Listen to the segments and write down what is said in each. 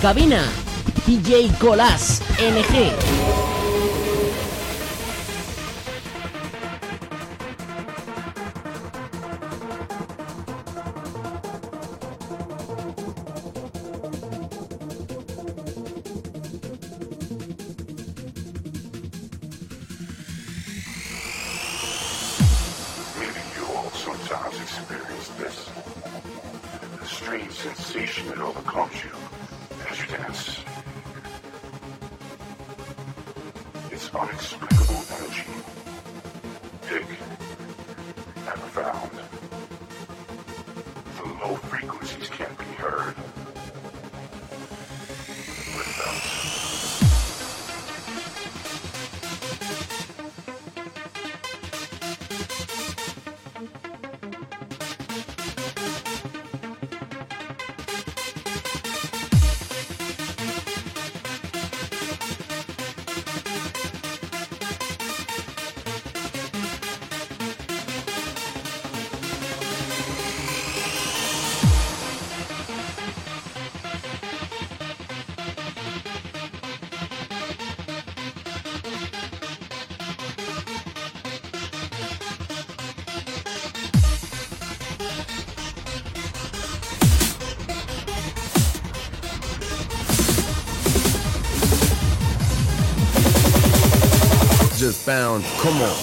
cabina, DJ Colás LG. Come on.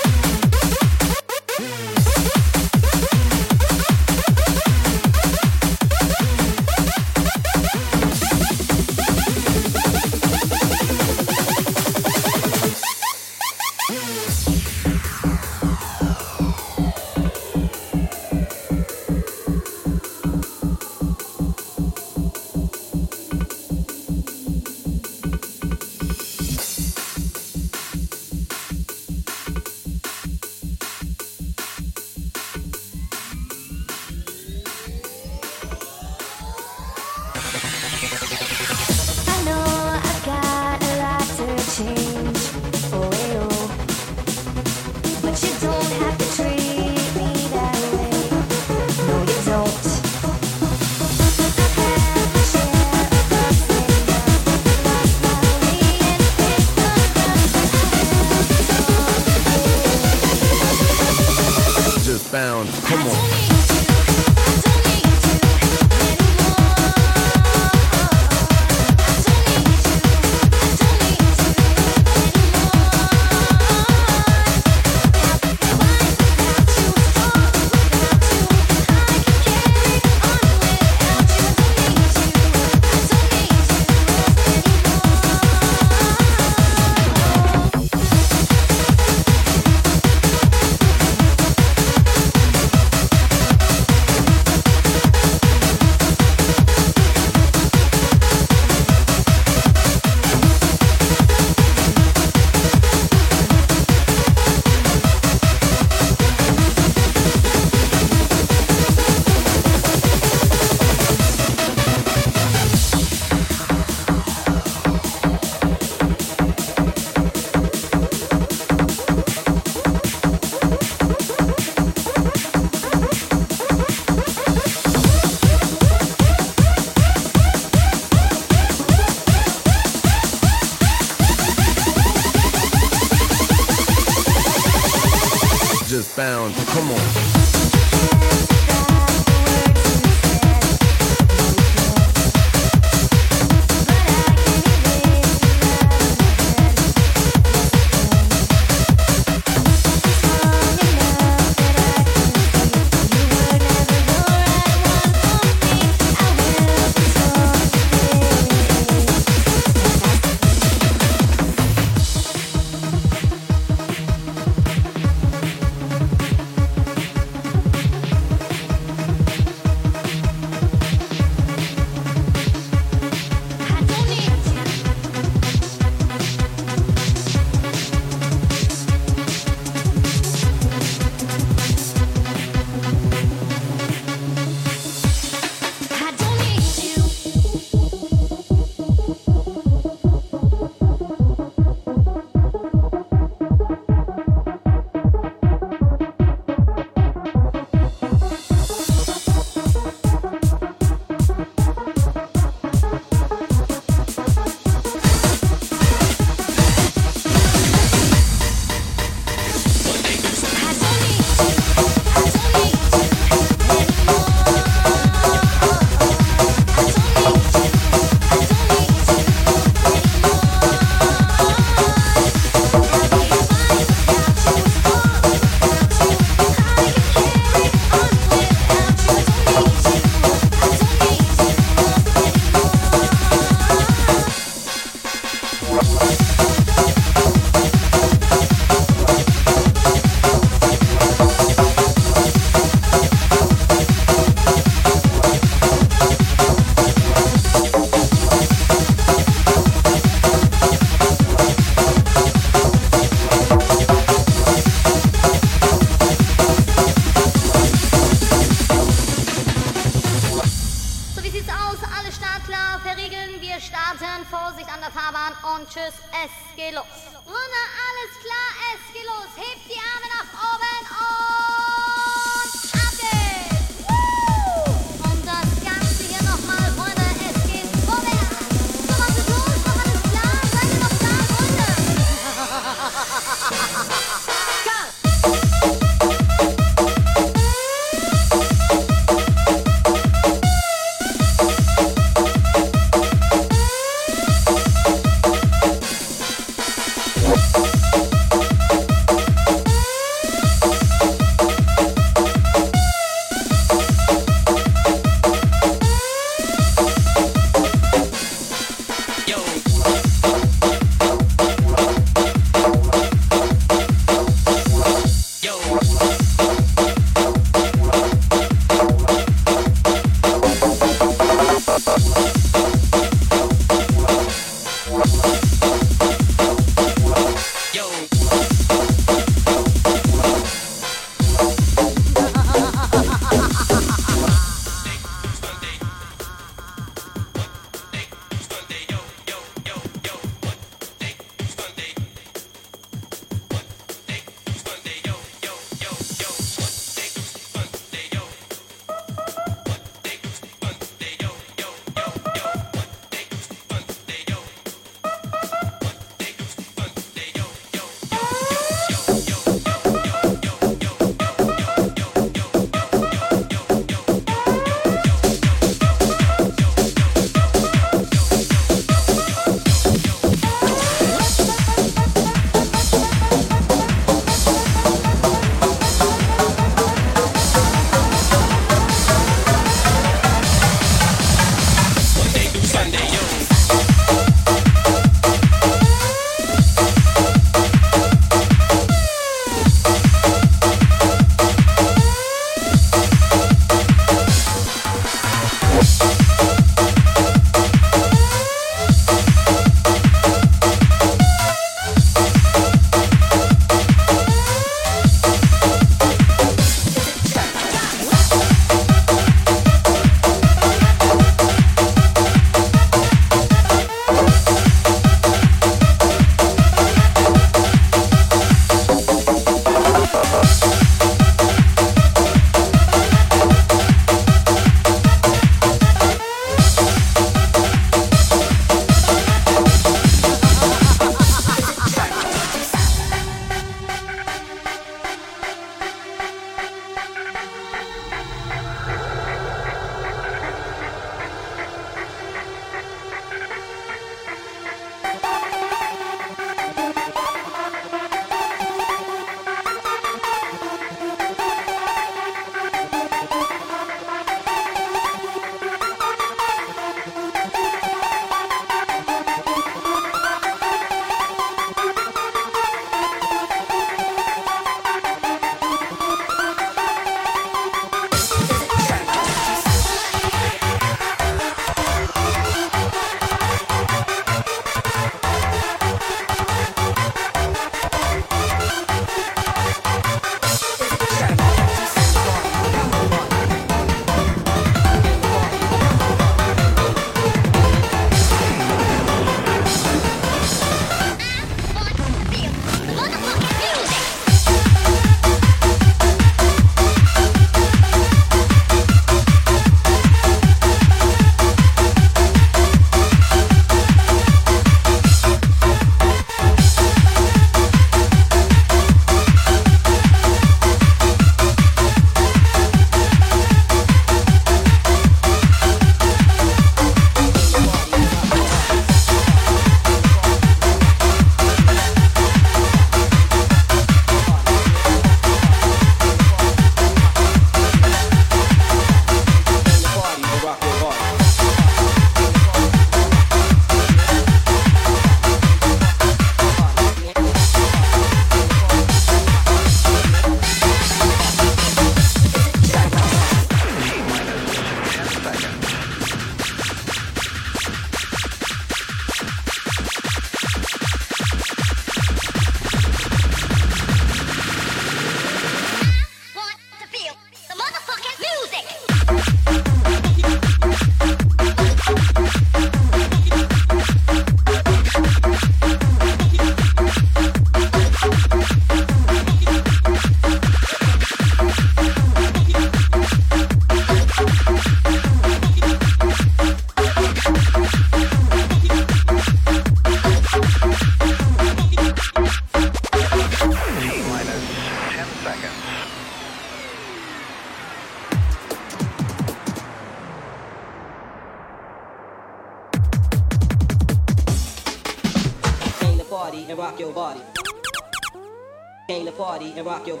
Rock your.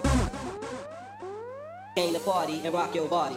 Came to party and rock your body.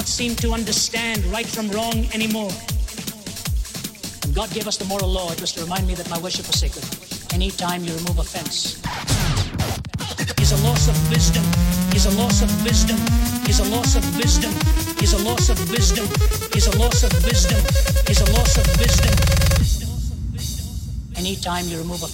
Not seem to understand right from wrong anymore. And God gave us the moral law. It was to remind me that my worship was sacred. Anytime you remove a fence, is a loss of wisdom, is a loss of wisdom, is a loss of wisdom, is a loss of wisdom, is a loss of wisdom, is a loss of wisdom. Anytime you remove a